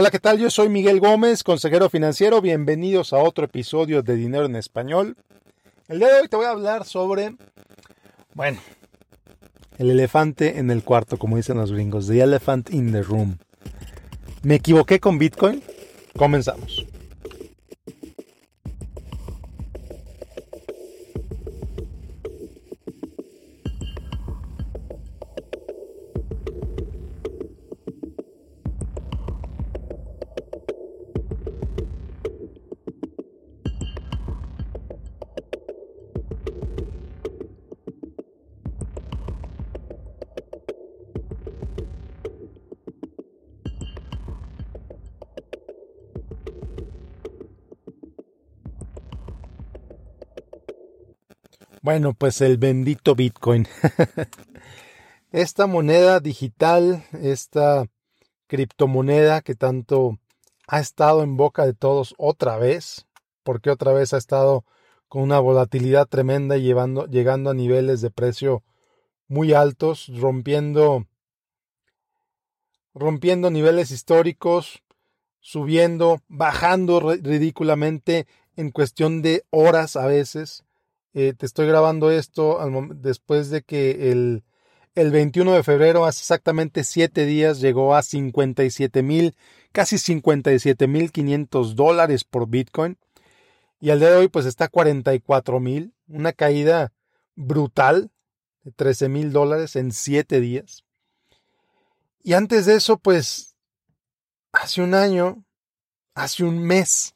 Hola, ¿qué tal? Yo soy Miguel Gómez, consejero financiero. Bienvenidos a otro episodio de Dinero en Español. El día de hoy te voy a hablar sobre, bueno, el elefante en el cuarto, como dicen los gringos, the elephant in the room. ¿Me equivoqué con Bitcoin? Comenzamos. Bueno, pues el bendito Bitcoin. esta moneda digital, esta criptomoneda que tanto ha estado en boca de todos otra vez, porque otra vez ha estado con una volatilidad tremenda y llevando, llegando a niveles de precio muy altos, rompiendo, rompiendo niveles históricos, subiendo, bajando ridículamente en cuestión de horas a veces. Eh, te estoy grabando esto después de que el, el 21 de febrero, hace exactamente 7 días, llegó a 57 mil, casi 57 mil 500 dólares por Bitcoin. Y al día de hoy, pues está 44 mil, una caída brutal de 13 mil dólares en 7 días. Y antes de eso, pues, hace un año, hace un mes,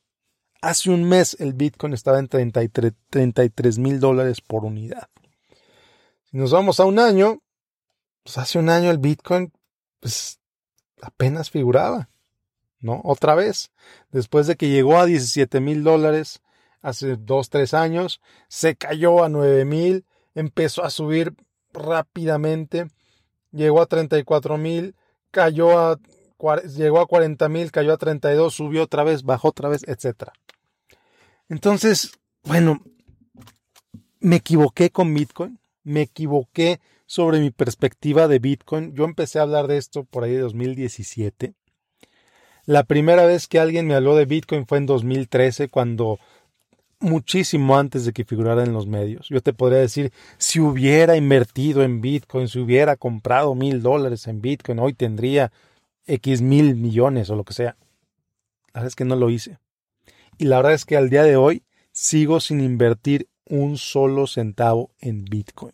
Hace un mes el Bitcoin estaba en 33 mil dólares por unidad. Si nos vamos a un año, pues hace un año el Bitcoin pues, apenas figuraba, ¿no? Otra vez, después de que llegó a 17 mil dólares hace dos, tres años, se cayó a 9 mil, empezó a subir rápidamente, llegó a 34 mil, cayó a llegó a 40 mil, cayó a 32, subió otra vez, bajó otra vez, etc. Entonces, bueno, me equivoqué con Bitcoin, me equivoqué sobre mi perspectiva de Bitcoin. Yo empecé a hablar de esto por ahí de 2017. La primera vez que alguien me habló de Bitcoin fue en 2013, cuando muchísimo antes de que figurara en los medios. Yo te podría decir, si hubiera invertido en Bitcoin, si hubiera comprado mil dólares en Bitcoin, hoy tendría X mil millones o lo que sea. La verdad es que no lo hice. Y la verdad es que al día de hoy sigo sin invertir un solo centavo en Bitcoin.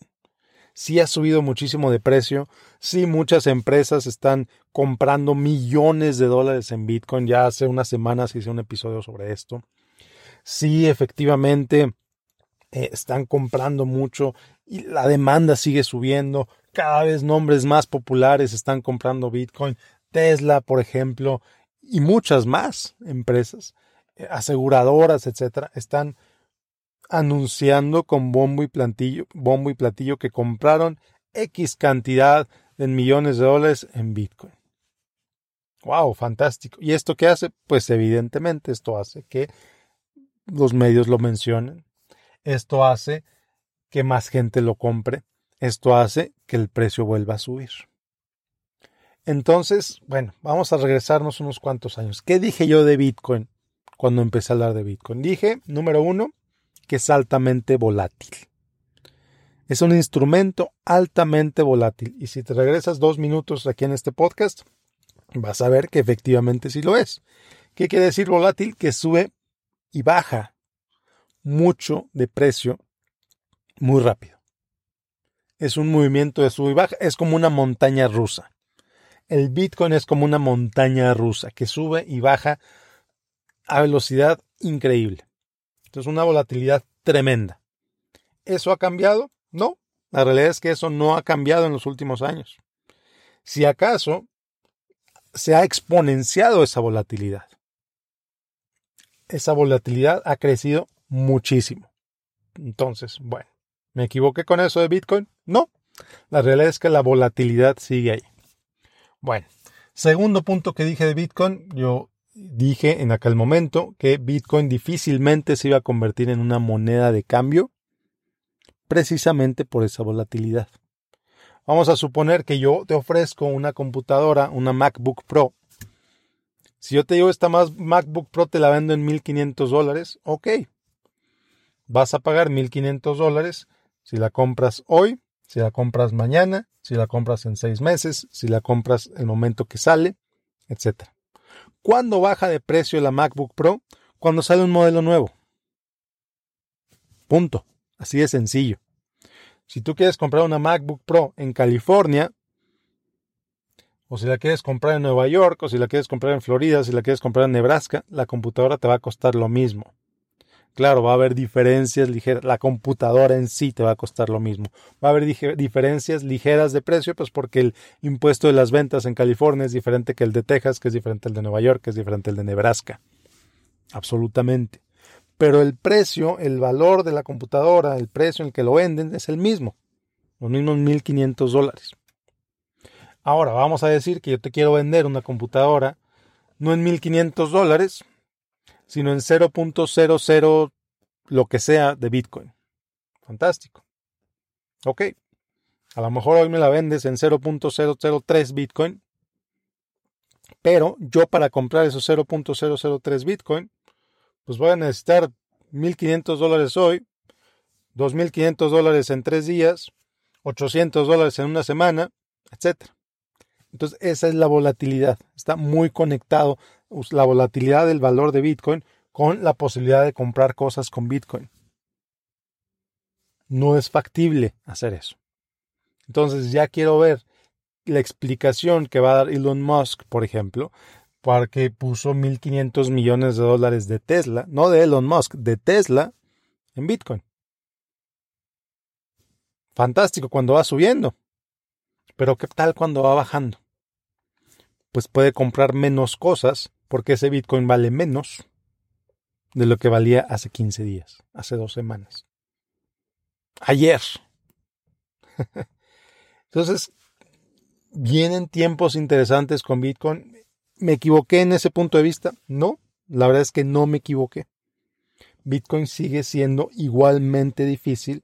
Sí ha subido muchísimo de precio, sí muchas empresas están comprando millones de dólares en Bitcoin, ya hace unas semanas hice un episodio sobre esto. Sí, efectivamente, eh, están comprando mucho y la demanda sigue subiendo, cada vez nombres más populares están comprando Bitcoin, Tesla, por ejemplo, y muchas más empresas aseguradoras, etcétera, están anunciando con bombo y platillo, bombo y platillo que compraron X cantidad de millones de dólares en Bitcoin. Wow, fantástico. ¿Y esto qué hace? Pues evidentemente esto hace que los medios lo mencionen. Esto hace que más gente lo compre. Esto hace que el precio vuelva a subir. Entonces, bueno, vamos a regresarnos unos cuantos años. ¿Qué dije yo de Bitcoin cuando empecé a hablar de Bitcoin. Dije, número uno, que es altamente volátil. Es un instrumento altamente volátil. Y si te regresas dos minutos aquí en este podcast, vas a ver que efectivamente sí lo es. ¿Qué quiere decir volátil? Que sube y baja mucho de precio muy rápido. Es un movimiento de sube y baja. Es como una montaña rusa. El Bitcoin es como una montaña rusa que sube y baja a velocidad increíble. Entonces una volatilidad tremenda. ¿Eso ha cambiado? No. La realidad es que eso no ha cambiado en los últimos años. Si acaso, se ha exponenciado esa volatilidad. Esa volatilidad ha crecido muchísimo. Entonces, bueno, ¿me equivoqué con eso de Bitcoin? No. La realidad es que la volatilidad sigue ahí. Bueno, segundo punto que dije de Bitcoin, yo dije en aquel momento que Bitcoin difícilmente se iba a convertir en una moneda de cambio precisamente por esa volatilidad. Vamos a suponer que yo te ofrezco una computadora, una MacBook Pro. Si yo te digo esta más MacBook Pro te la vendo en 1500 dólares, ok. Vas a pagar 1500 dólares si la compras hoy, si la compras mañana, si la compras en seis meses, si la compras el momento que sale, etc. ¿Cuándo baja de precio la MacBook Pro? Cuando sale un modelo nuevo. Punto. Así de sencillo. Si tú quieres comprar una MacBook Pro en California, o si la quieres comprar en Nueva York, o si la quieres comprar en Florida, si la quieres comprar en Nebraska, la computadora te va a costar lo mismo. Claro, va a haber diferencias ligeras. La computadora en sí te va a costar lo mismo. Va a haber diferencias ligeras de precio, pues porque el impuesto de las ventas en California es diferente que el de Texas, que es diferente al de Nueva York, que es diferente al de Nebraska. Absolutamente pero el precio, el valor de la computadora, el precio en el que lo venden es el mismo, los mismos 1.500 dólares. Ahora, vamos a decir que yo te quiero vender una computadora no en 1.500 dólares, sino en 0.00 lo que sea de Bitcoin. Fantástico. Ok. A lo mejor hoy me la vendes en 0.003 Bitcoin, pero yo para comprar esos 0.003 Bitcoin pues voy a necesitar 1.500 dólares hoy, 2.500 dólares en tres días, 800 dólares en una semana, etc. Entonces esa es la volatilidad. Está muy conectado la volatilidad del valor de Bitcoin con la posibilidad de comprar cosas con Bitcoin. No es factible hacer eso. Entonces ya quiero ver la explicación que va a dar Elon Musk, por ejemplo, que puso 1.500 millones de dólares de Tesla, no de Elon Musk, de Tesla en Bitcoin. Fantástico cuando va subiendo. Pero ¿qué tal cuando va bajando? Pues puede comprar menos cosas porque ese Bitcoin vale menos de lo que valía hace 15 días, hace dos semanas. Ayer. Entonces, vienen tiempos interesantes con Bitcoin ¿Me equivoqué en ese punto de vista? No, la verdad es que no me equivoqué. Bitcoin sigue siendo igualmente difícil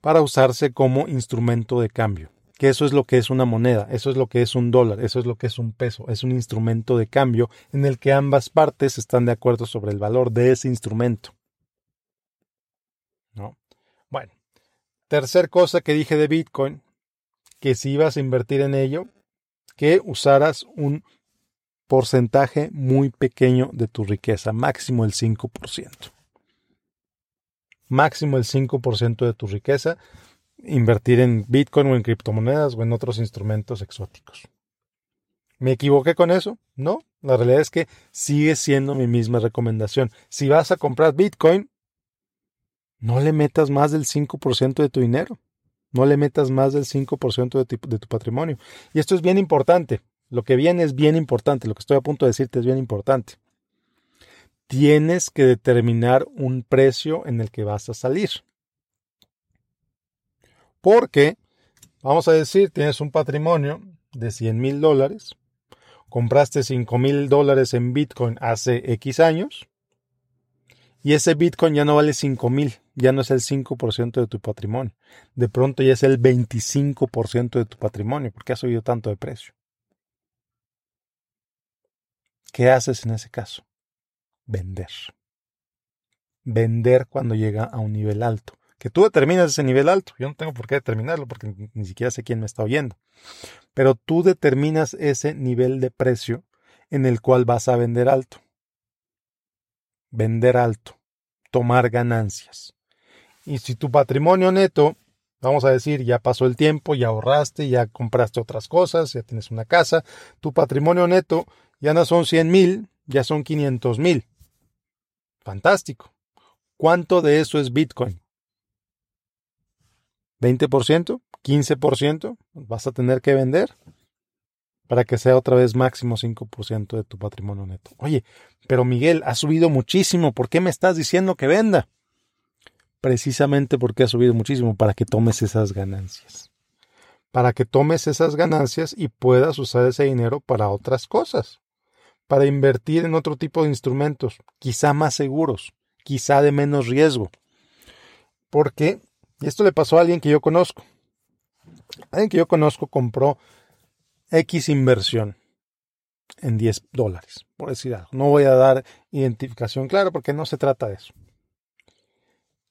para usarse como instrumento de cambio. Que eso es lo que es una moneda, eso es lo que es un dólar, eso es lo que es un peso, es un instrumento de cambio en el que ambas partes están de acuerdo sobre el valor de ese instrumento. ¿No? Bueno, tercer cosa que dije de Bitcoin, que si ibas a invertir en ello, que usaras un porcentaje muy pequeño de tu riqueza, máximo el 5%. Máximo el 5% de tu riqueza, invertir en Bitcoin o en criptomonedas o en otros instrumentos exóticos. ¿Me equivoqué con eso? No, la realidad es que sigue siendo mi misma recomendación. Si vas a comprar Bitcoin, no le metas más del 5% de tu dinero. No le metas más del 5% de tu, de tu patrimonio. Y esto es bien importante. Lo que viene es bien importante. Lo que estoy a punto de decirte es bien importante. Tienes que determinar un precio en el que vas a salir. Porque, vamos a decir, tienes un patrimonio de 100 mil dólares, compraste 5 mil dólares en Bitcoin hace X años, y ese Bitcoin ya no vale 5 mil, ya no es el 5% de tu patrimonio. De pronto ya es el 25% de tu patrimonio, porque ha subido tanto de precio. ¿Qué haces en ese caso? Vender. Vender cuando llega a un nivel alto. Que tú determinas ese nivel alto. Yo no tengo por qué determinarlo porque ni siquiera sé quién me está oyendo. Pero tú determinas ese nivel de precio en el cual vas a vender alto vender alto, tomar ganancias. Y si tu patrimonio neto, vamos a decir, ya pasó el tiempo, ya ahorraste, ya compraste otras cosas, ya tienes una casa, tu patrimonio neto ya no son 100 mil, ya son 500 mil. Fantástico. ¿Cuánto de eso es Bitcoin? ¿20%? ¿15%? ¿Vas a tener que vender? para que sea otra vez máximo 5% de tu patrimonio neto. Oye, pero Miguel, ha subido muchísimo, ¿por qué me estás diciendo que venda? Precisamente porque ha subido muchísimo, para que tomes esas ganancias. Para que tomes esas ganancias y puedas usar ese dinero para otras cosas. Para invertir en otro tipo de instrumentos, quizá más seguros, quizá de menos riesgo. Porque, y esto le pasó a alguien que yo conozco. Alguien que yo conozco compró X inversión. en 10 dólares, por decir algo. No voy a dar identificación clara porque no se trata de eso.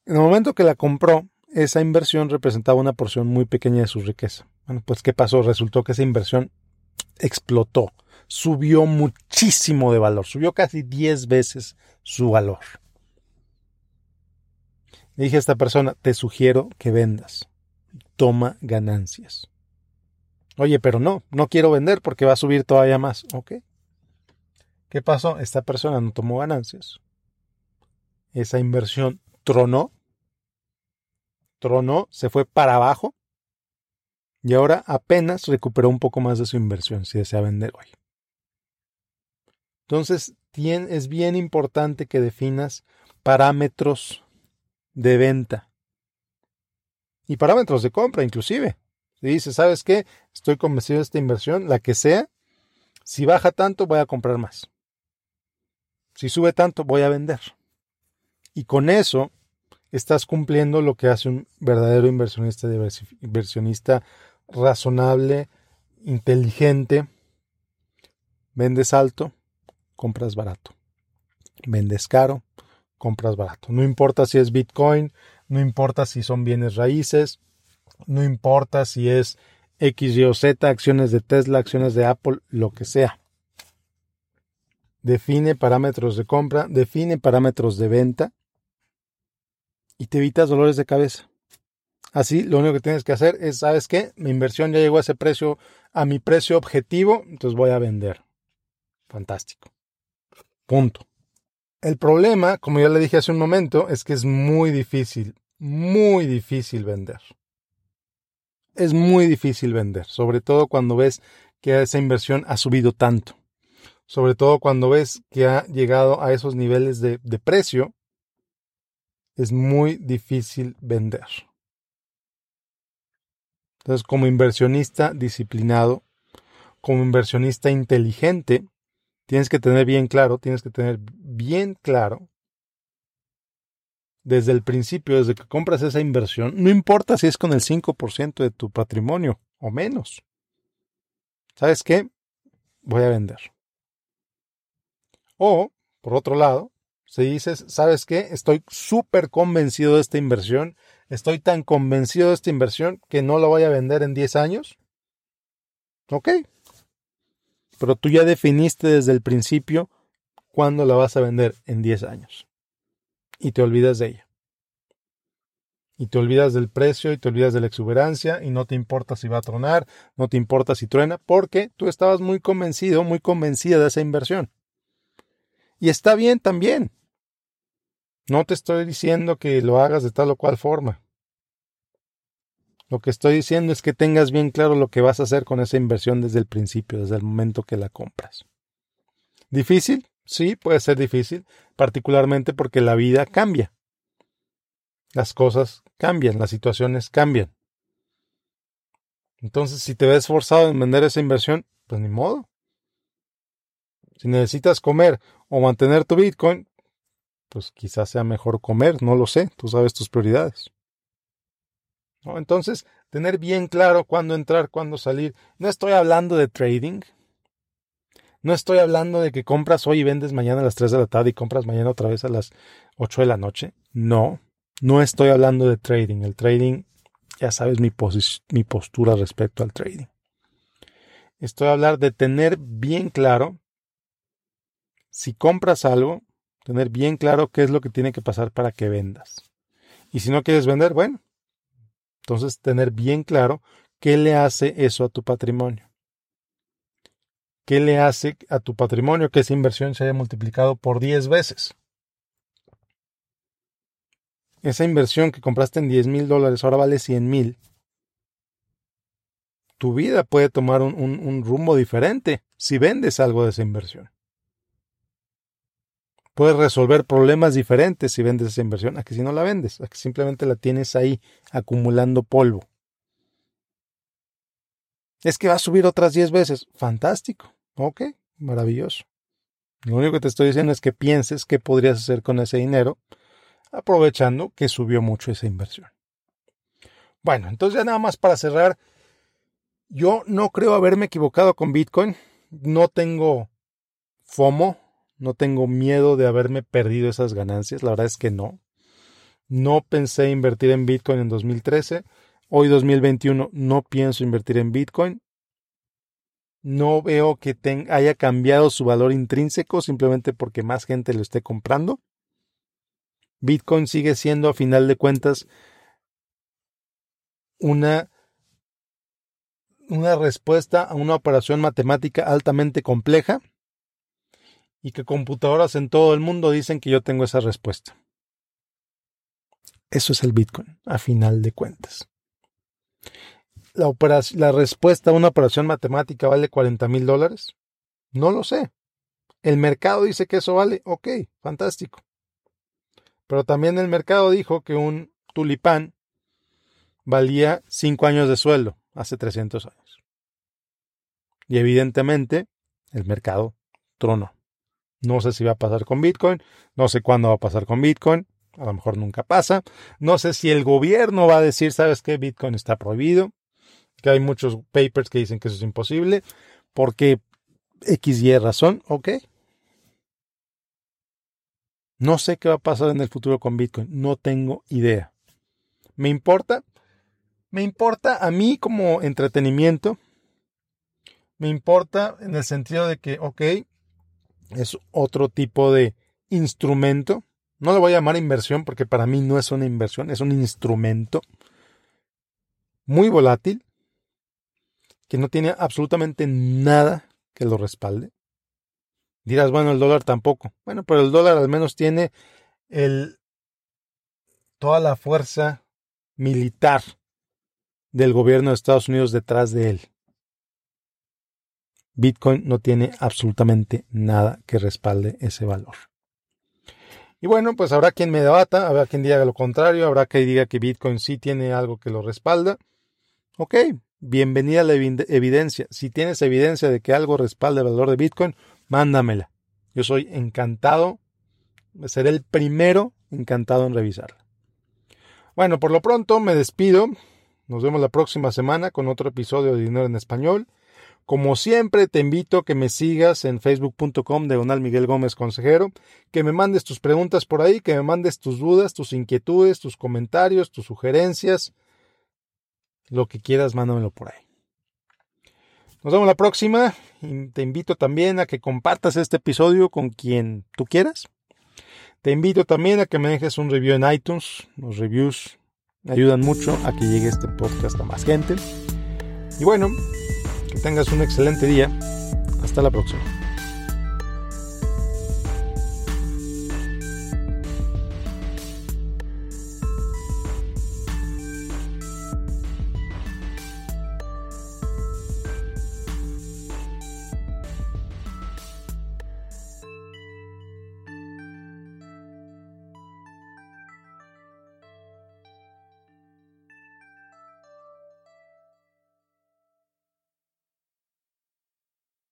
En el momento que la compró, esa inversión representaba una porción muy pequeña de su riqueza. Bueno, pues ¿qué pasó? Resultó que esa inversión explotó, subió muchísimo de valor, subió casi 10 veces su valor. Le dije a esta persona, te sugiero que vendas, toma ganancias. Oye, pero no, no quiero vender porque va a subir todavía más. Ok. ¿Qué pasó? Esta persona no tomó ganancias. Esa inversión tronó, tronó, se fue para abajo y ahora apenas recuperó un poco más de su inversión si desea vender hoy. Entonces, es bien importante que definas parámetros de venta y parámetros de compra inclusive. Si dices, ¿sabes qué? Estoy convencido de esta inversión, la que sea, si baja tanto voy a comprar más. Si sube tanto voy a vender. Y con eso estás cumpliendo lo que hace un verdadero inversionista, inversionista razonable, inteligente. Vendes alto, compras barato. Vendes caro, compras barato. No importa si es Bitcoin, no importa si son bienes raíces, no importa si es X, Y o Z, acciones de Tesla, acciones de Apple, lo que sea. Define parámetros de compra, define parámetros de venta y te evitas dolores de cabeza. Así, lo único que tienes que hacer es, ¿sabes qué? Mi inversión ya llegó a ese precio, a mi precio objetivo, entonces voy a vender. Fantástico. Punto. El problema, como ya le dije hace un momento, es que es muy difícil, muy difícil vender. Es muy difícil vender, sobre todo cuando ves que esa inversión ha subido tanto. Sobre todo cuando ves que ha llegado a esos niveles de, precio, es muy difícil vender. Entonces, como inversionista disciplinado, como inversionista inteligente, tienes que tener bien claro, tienes que tener bien claro desde el principio, desde que compras esa inversión, no importa si es con el 5% de tu patrimonio o menos. ¿Sabes qué? Voy a vender. O, por otro lado, si dices, ¿sabes qué? Estoy súper convencido de esta inversión, estoy tan convencido de esta inversión que no la voy a vender en 10 años. Ok. Pero tú ya definiste desde el principio cuándo la vas a vender en 10 años. Y te olvidas de ella. Y te olvidas del precio y te olvidas de la exuberancia y no te importa si va a tronar, no te importa si truena, porque tú estabas muy convencido, muy convencida de esa inversión. Y está bien también. No te estoy diciendo que lo hagas de tal o cual forma. Lo que estoy diciendo es que tengas bien claro lo que vas a hacer con esa inversión desde el principio, desde el momento que la compras. ¿Difícil? Sí, puede ser difícil, particularmente porque la vida cambia. Las cosas cambian, las situaciones cambian. Entonces, si te ves forzado en vender esa inversión, pues ni modo. Si necesitas comer o mantener tu Bitcoin, pues quizás sea mejor comer, no lo sé, tú sabes tus prioridades. Entonces, tener bien claro cuándo entrar, cuándo salir. No estoy hablando de trading. No estoy hablando de que compras hoy y vendes mañana a las 3 de la tarde y compras mañana otra vez a las 8 de la noche. No, no estoy hablando de trading. El trading, ya sabes mi, mi postura respecto al trading. Estoy hablando de tener bien claro si compras algo, tener bien claro qué es lo que tiene que pasar para que vendas. Y si no quieres vender, bueno, entonces tener bien claro qué le hace eso a tu patrimonio. ¿Qué le hace a tu patrimonio que esa inversión se haya multiplicado por 10 veces? Esa inversión que compraste en 10 mil dólares ahora vale 100 mil. Tu vida puede tomar un, un rumbo diferente si vendes algo de esa inversión. Puedes resolver problemas diferentes si vendes esa inversión a que si no la vendes, a que simplemente la tienes ahí acumulando polvo. Es que va a subir otras 10 veces. Fantástico. Ok, maravilloso. Lo único que te estoy diciendo es que pienses qué podrías hacer con ese dinero, aprovechando que subió mucho esa inversión. Bueno, entonces ya nada más para cerrar, yo no creo haberme equivocado con Bitcoin. no tengo FOMO, no tengo miedo de haberme perdido esas ganancias, la verdad es que no. No pensé invertir en Bitcoin en 2013. Hoy 2021 no pienso invertir en Bitcoin. No veo que haya cambiado su valor intrínseco simplemente porque más gente lo esté comprando. Bitcoin sigue siendo a final de cuentas una, una respuesta a una operación matemática altamente compleja y que computadoras en todo el mundo dicen que yo tengo esa respuesta. Eso es el Bitcoin, a final de cuentas. La, respuesta a una operación matemática vale 40 mil dólares. No lo sé. El mercado dice que eso vale. Ok, fantástico. Pero también el mercado dijo que un tulipán valía 5 años de sueldo hace 300 años. Y evidentemente el mercado tronó. No sé si va a pasar con Bitcoin, no sé cuándo va a pasar con Bitcoin, a lo mejor nunca pasa. No sé si el gobierno va a decir, ¿sabes qué? Bitcoin está prohibido, que hay muchos papers que dicen que eso es imposible, porque X y razón, ok. No sé qué va a pasar en el futuro con Bitcoin, no tengo idea. ¿Me importa? Me importa a mí como entretenimiento. Me importa en el sentido de que, ok, es otro tipo de instrumento. No lo voy a llamar inversión porque para mí no es una inversión, es un instrumento muy volátil que no tiene absolutamente nada que lo respalde. Dirás, bueno, el dólar tampoco. Bueno, pero el dólar al menos tiene el, toda la fuerza militar del gobierno de Estados Unidos detrás de él. Bitcoin no tiene absolutamente nada que respalde ese valor. Y bueno, pues habrá quien me debata, habrá quien diga lo contrario, habrá quien diga que Bitcoin sí tiene algo que lo respalda. Ok, bienvenida a la evidencia. Si tienes evidencia de que algo respalda el valor de Bitcoin, mándamela. Yo soy encantado, seré el primero encantado en revisarla. Bueno, por lo pronto me despido. Nos vemos la próxima semana con otro episodio de Dinero en Español. Como siempre, te invito a que me sigas en facebook.com de Miguel Gómez Consejero, que me mandes tus preguntas por ahí, que me mandes tus dudas, tus inquietudes, tus comentarios, tus sugerencias, lo que quieras, mándamelo por ahí. Nos vemos la próxima. Te invito también a que compartas este episodio con quien tú quieras. Te invito también a que me dejes un review en iTunes. Los reviews ayudan mucho a que llegue este podcast a más gente. Y bueno, que tengas un excelente día. Hasta la próxima.